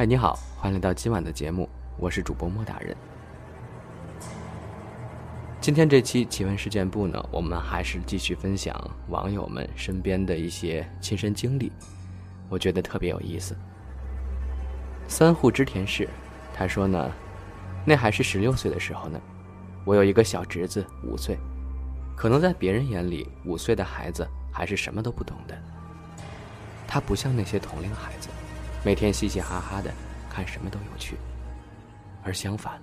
嗨，你好，欢迎来到今晚的节目，我是主播莫大人。今天这期奇闻事件部呢，我们还是继续分享网友们身边的一些亲身经历，我觉得特别有意思。三户织田氏，他说呢，那还是十六岁的时候呢，我有一个小侄子五岁，可能在别人眼里，五岁的孩子还是什么都不懂的。他不像那些同龄孩子，每天嘻嘻哈哈的，看什么都有趣。而相反，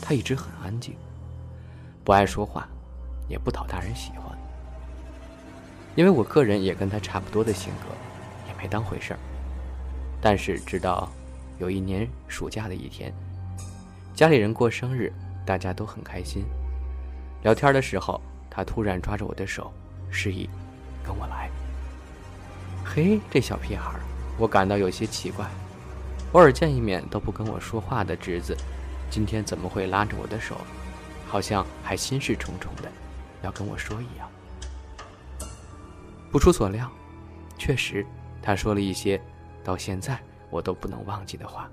他一直很安静，不爱说话，也不讨大人喜欢。因为我个人也跟他差不多的性格，也没当回事儿。但是直到有一年暑假的一天，家里人过生日，大家都很开心。聊天的时候，他突然抓着我的手，示意跟我来。嘿，这小屁孩，我感到有些奇怪。偶尔见一面都不跟我说话的侄子，今天怎么会拉着我的手，好像还心事重重的，要跟我说一样？不出所料，确实，他说了一些到现在我都不能忘记的话。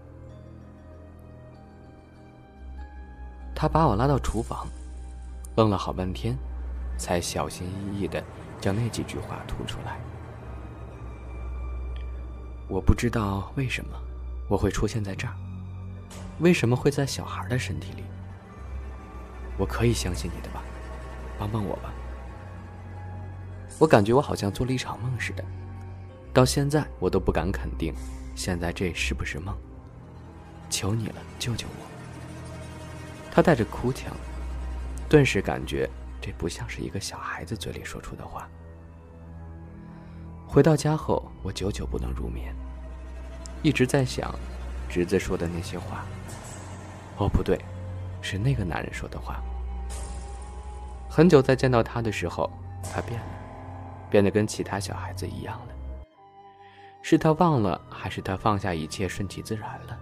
他把我拉到厨房，愣了好半天，才小心翼翼的将那几句话吐出来。我不知道为什么我会出现在这儿，为什么会在小孩的身体里？我可以相信你的吧，帮帮我吧。我感觉我好像做了一场梦似的，到现在我都不敢肯定，现在这是不是梦？求你了，救救我！他带着哭腔，顿时感觉这不像是一个小孩子嘴里说出的话。回到家后，我久久不能入眠，一直在想侄子说的那些话。哦，不对，是那个男人说的话。很久再见到他的时候，他变了，变得跟其他小孩子一样了。是他忘了，还是他放下一切，顺其自然了？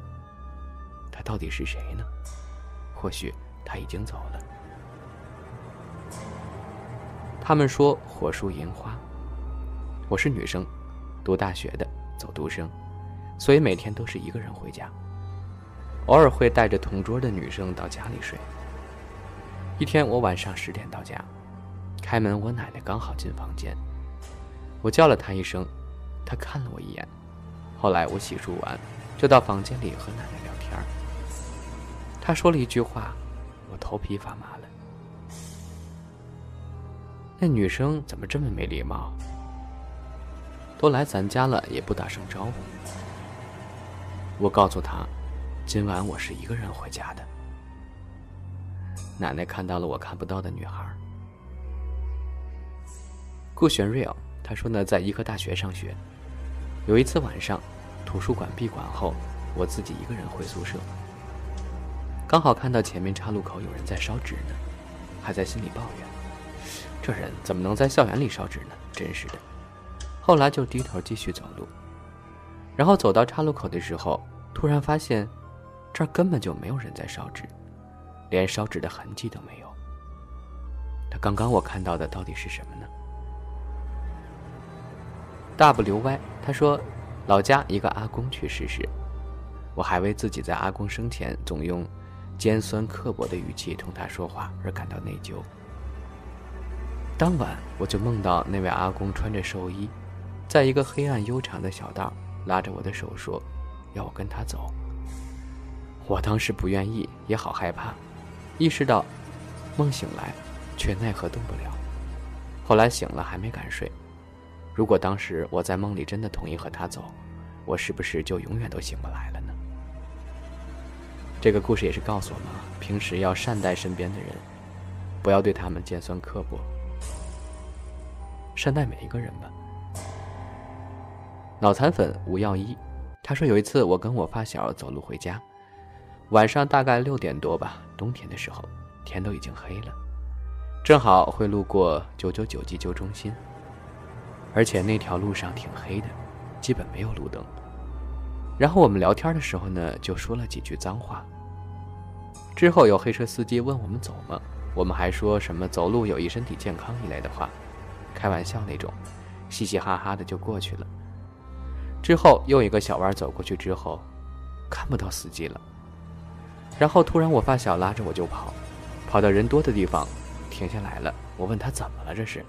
他到底是谁呢？或许他已经走了。他们说火树银花。我是女生，读大学的，走读生，所以每天都是一个人回家。偶尔会带着同桌的女生到家里睡。一天，我晚上十点到家，开门，我奶奶刚好进房间，我叫了她一声，她看了我一眼。后来我洗漱完，就到房间里和奶奶聊天。她说了一句话，我头皮发麻了。那女生怎么这么没礼貌？都来咱家了，也不打声招呼。我告诉他，今晚我是一个人回家的。奶奶看到了我看不到的女孩。顾玄瑞哦，他说呢，在医科大学上学，有一次晚上，图书馆闭馆后，我自己一个人回宿舍，刚好看到前面岔路口有人在烧纸呢，还在心里抱怨：这人怎么能在校园里烧纸呢？真是的。后来就低头继续走路，然后走到岔路口的时候，突然发现，这儿根本就没有人在烧纸，连烧纸的痕迹都没有。那刚刚我看到的到底是什么呢？WY 他说，老家一个阿公去世时，我还为自己在阿公生前总用尖酸刻薄的语气同他说话而感到内疚。当晚我就梦到那位阿公穿着寿衣。在一个黑暗悠长的小道，拉着我的手说：“要我跟他走。”我当时不愿意，也好害怕。意识到梦醒来，却奈何动不了。后来醒了还没敢睡。如果当时我在梦里真的同意和他走，我是不是就永远都醒不来了呢？这个故事也是告诉我们：平时要善待身边的人，不要对他们尖酸刻薄，善待每一个人吧。脑残粉吴耀一，他说有一次我跟我发小走路回家，晚上大概六点多吧，冬天的时候，天都已经黑了，正好会路过九九九急救中心，而且那条路上挺黑的，基本没有路灯。然后我们聊天的时候呢，就说了几句脏话。之后有黑车司机问我们走吗？我们还说什么走路有益身体健康一类的话，开玩笑那种，嘻嘻哈哈的就过去了。之后又一个小弯走过去之后，看不到司机了。然后突然我发小拉着我就跑，跑到人多的地方，停下来了。我问他怎么了这是？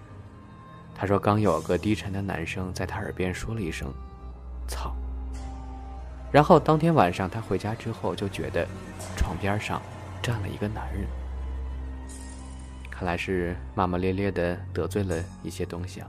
他说刚有个低沉的男生在他耳边说了一声“操”。然后当天晚上他回家之后就觉得床边上站了一个男人。看来是骂骂咧咧的得罪了一些东西啊。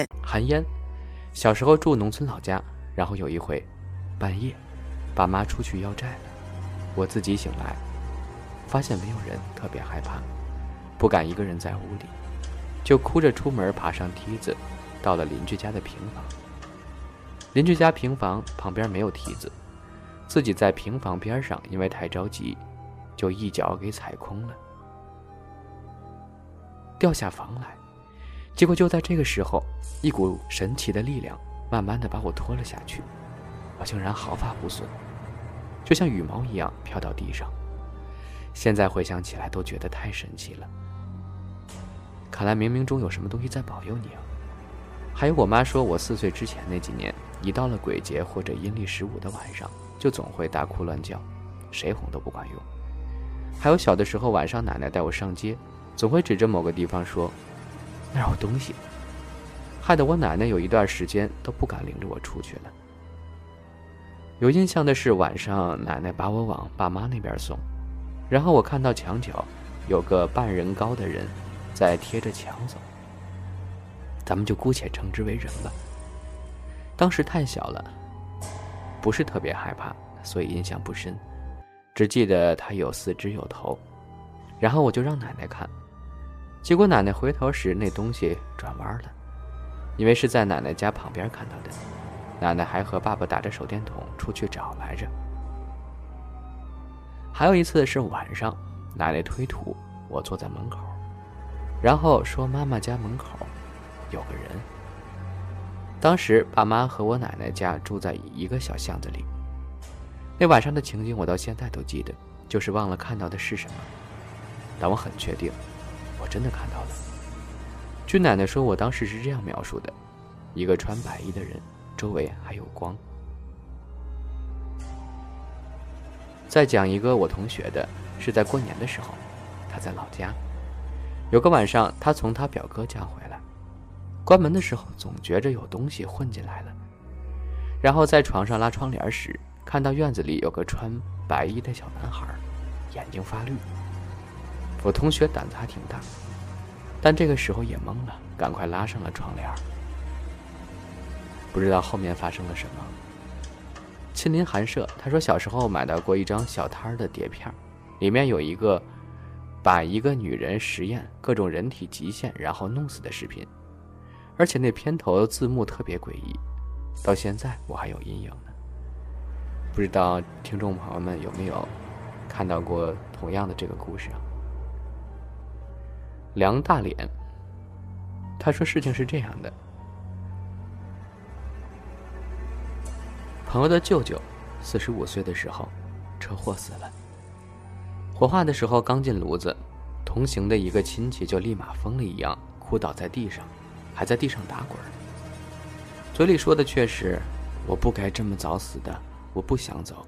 寒烟，小时候住农村老家，然后有一回，半夜，爸妈出去要债了，我自己醒来，发现没有人，特别害怕，不敢一个人在屋里，就哭着出门，爬上梯子，到了邻居家的平房。邻居家平房旁边没有梯子，自己在平房边上，因为太着急，就一脚给踩空了，掉下房来。结果就在这个时候，一股神奇的力量慢慢的把我拖了下去，我竟然毫发无损，就像羽毛一样飘到地上。现在回想起来都觉得太神奇了。看来冥冥中有什么东西在保佑你啊！还有我妈说，我四岁之前那几年，一到了鬼节或者阴历十五的晚上，就总会大哭乱叫，谁哄都不管用。还有小的时候晚上，奶奶带我上街，总会指着某个地方说。那有东西，害得我奶奶有一段时间都不敢领着我出去了。有印象的是晚上，奶奶把我往爸妈那边送，然后我看到墙角有个半人高的人在贴着墙走，咱们就姑且称之为人吧。当时太小了，不是特别害怕，所以印象不深，只记得他有四肢有头，然后我就让奶奶看。结果奶奶回头时，那东西转弯了，因为是在奶奶家旁边看到的。奶奶还和爸爸打着手电筒出去找来着。还有一次是晚上，奶奶推土，我坐在门口，然后说妈妈家门口有个人。当时爸妈和我奶奶家住在一个小巷子里。那晚上的情景我到现在都记得，就是忘了看到的是什么，但我很确定。真的看到了。据奶奶说，我当时是这样描述的：一个穿白衣的人，周围还有光。再讲一个我同学的，是在过年的时候，他在老家，有个晚上，他从他表哥家回来，关门的时候总觉着有东西混进来了，然后在床上拉窗帘时，看到院子里有个穿白衣的小男孩，眼睛发绿。我同学胆子还挺大，但这个时候也懵了，赶快拉上了窗帘。不知道后面发生了什么。亲临寒舍，他说小时候买到过一张小摊儿的碟片，里面有一个把一个女人实验各种人体极限然后弄死的视频，而且那片头字幕特别诡异，到现在我还有阴影呢。不知道听众朋友们有没有看到过同样的这个故事啊？梁大脸，他说：“事情是这样的，朋友的舅舅四十五岁的时候车祸死了。火化的时候刚进炉子，同行的一个亲戚就立马疯了一样哭倒在地上，还在地上打滚，嘴里说的却是：‘我不该这么早死的，我不想走。’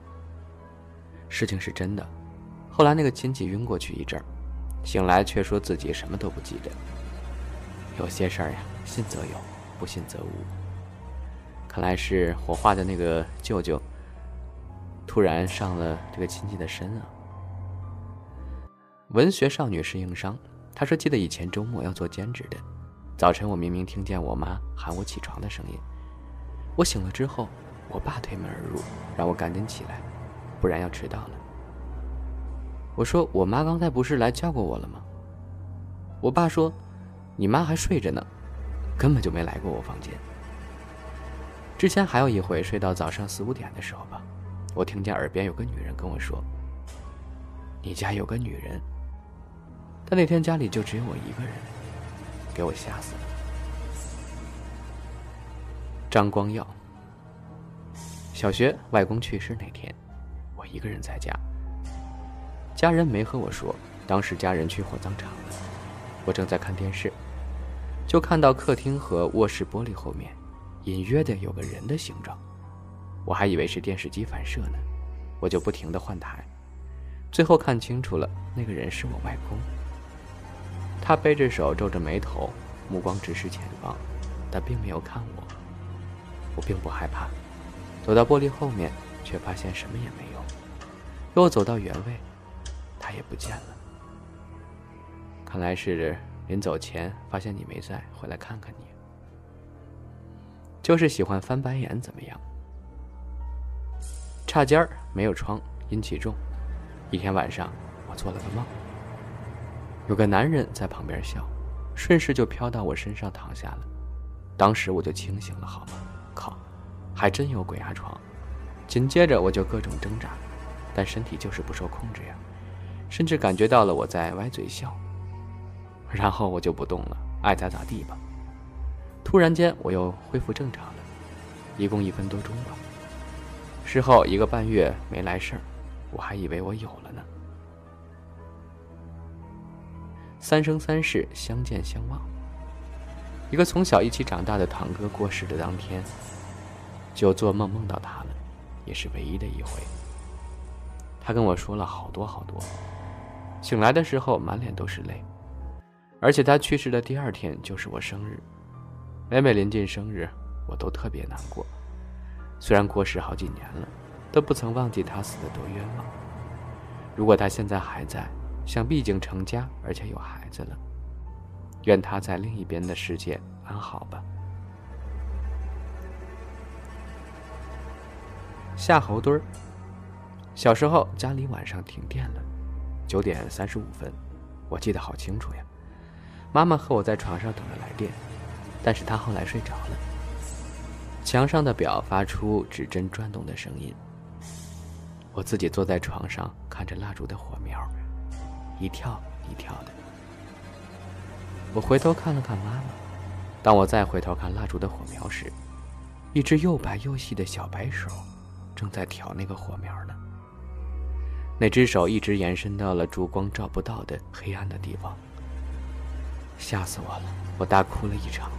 事情是真的。后来那个亲戚晕过去一阵儿。”醒来却说自己什么都不记得。有些事儿呀，信则有，不信则无。看来是火化的那个舅舅突然上了这个亲戚的身啊。文学少女是硬伤，她说记得以前周末要做兼职的，早晨我明明听见我妈喊我起床的声音，我醒了之后，我爸推门而入，让我赶紧起来，不然要迟到了。我说：“我妈刚才不是来叫过我了吗？”我爸说：“你妈还睡着呢，根本就没来过我房间。”之前还有一回睡到早上四五点的时候吧，我听见耳边有个女人跟我说：“你家有个女人。”但那天家里就只有我一个人，给我吓死了。张光耀，小学外公去世那天，我一个人在家，家人没和我说，当时家人去火葬场了，我正在看电视，就看到客厅和卧室玻璃后面。隐约的有个人的形状，我还以为是电视机反射呢，我就不停的换台，最后看清楚了，那个人是我外公。他背着手，皱着眉头，目光直视前方，但并没有看我。我并不害怕，走到玻璃后面，却发现什么也没有。又走到原位，也不见了。看来是临走前发现你没在，回来看看你。就是喜欢翻白眼，怎么样？差间儿没有窗，阴气重。一天晚上，我做了个梦，有个男人在旁边笑，顺势就飘到我身上躺下了。当时我就清醒了，好吗？靠，还真有鬼压床。紧接着我就各种挣扎，但身体就是不受控制呀，甚至感觉到了我在歪嘴笑。然后我就不动了，爱咋咋地吧。突然间，我又恢复正常了，一共一分多钟吧。事后一个半月没来事儿，我还以为我有了呢。三生三世相见相忘，一个从小一起长大的堂哥过世的当天，就做梦梦到他了，也是唯一的一回。他跟我说了好多好多，醒来的时候满脸都是泪，而且他去世的第二天就是我生日。每每临近生日，我都特别难过。虽然过世好几年了，都不曾忘记他死的多冤枉。如果他现在还在，想必已经成家，而且有孩子了。愿他在另一边的世界安好吧。夏侯惇儿，小时候家里晚上停电了，九点三十五分，我记得好清楚呀。妈妈和我在床上等着来电。但是她后来睡着了。墙上的表发出指针转动的声音。我自己坐在床上看着蜡烛的火苗，一跳一跳的。我回头看了看妈妈。当我再回头看蜡烛的火苗时，一只又白又细的小白手，正在挑那个火苗呢。那只手一直延伸到了烛光照不到的黑暗的地方。吓死我了！我大哭了一场。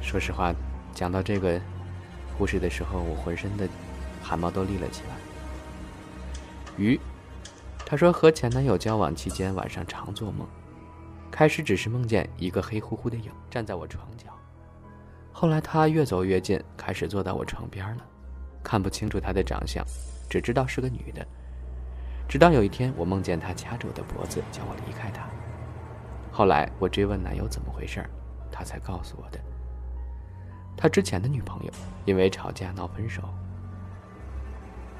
说实话，讲到这个故事的时候，我浑身的汗毛都立了起来。鱼，他说和前男友交往期间晚上常做梦，开始只是梦见一个黑乎乎的影站在我床角，后来他越走越近，开始坐到我床边了，看不清楚他的长相，只知道是个女的。直到有一天，我梦见她掐着我的脖子，叫我离开她。后来我追问男友怎么回事，他才告诉我的。他之前的女朋友因为吵架闹分手，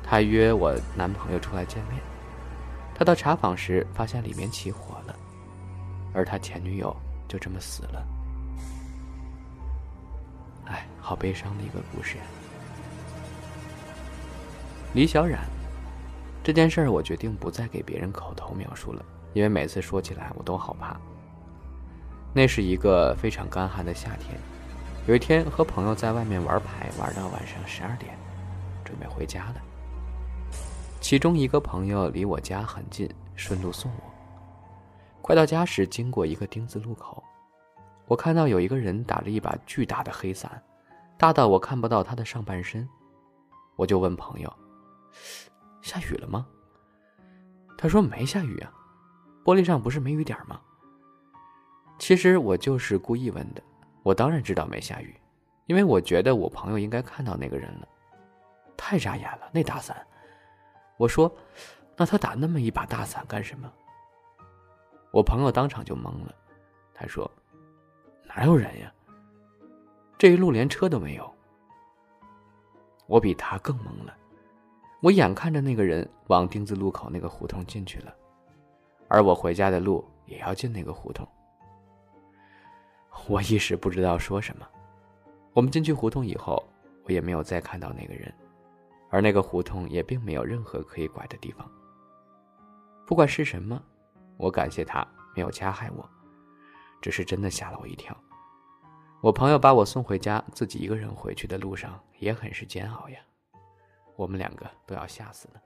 他约我男朋友出来见面。他到茶坊时发现里面起火了，而他前女友就这么死了。哎，好悲伤的一个故事。李小冉，这件事儿我决定不再给别人口头描述了，因为每次说起来我都好怕。那是一个非常干旱的夏天。有一天和朋友在外面玩牌，玩到晚上十二点，准备回家了。其中一个朋友离我家很近，顺路送我。快到家时，经过一个丁字路口，我看到有一个人打着一把巨大的黑伞，大到我看不到他的上半身。我就问朋友：“下雨了吗？”他说：“没下雨啊，玻璃上不是没雨点吗？”其实我就是故意问的。我当然知道没下雨，因为我觉得我朋友应该看到那个人了，太扎眼了那大伞。我说：“那他打那么一把大伞干什么？”我朋友当场就懵了，他说：“哪有人呀？这一路连车都没有。”我比他更懵了，我眼看着那个人往丁字路口那个胡同进去了，而我回家的路也要进那个胡同。我一时不知道说什么，我们进去胡同以后，我也没有再看到那个人，而那个胡同也并没有任何可以拐的地方。不管是什么，我感谢他没有加害我，只是真的吓了我一跳。我朋友把我送回家，自己一个人回去的路上也很是煎熬呀。我们两个都要吓死了。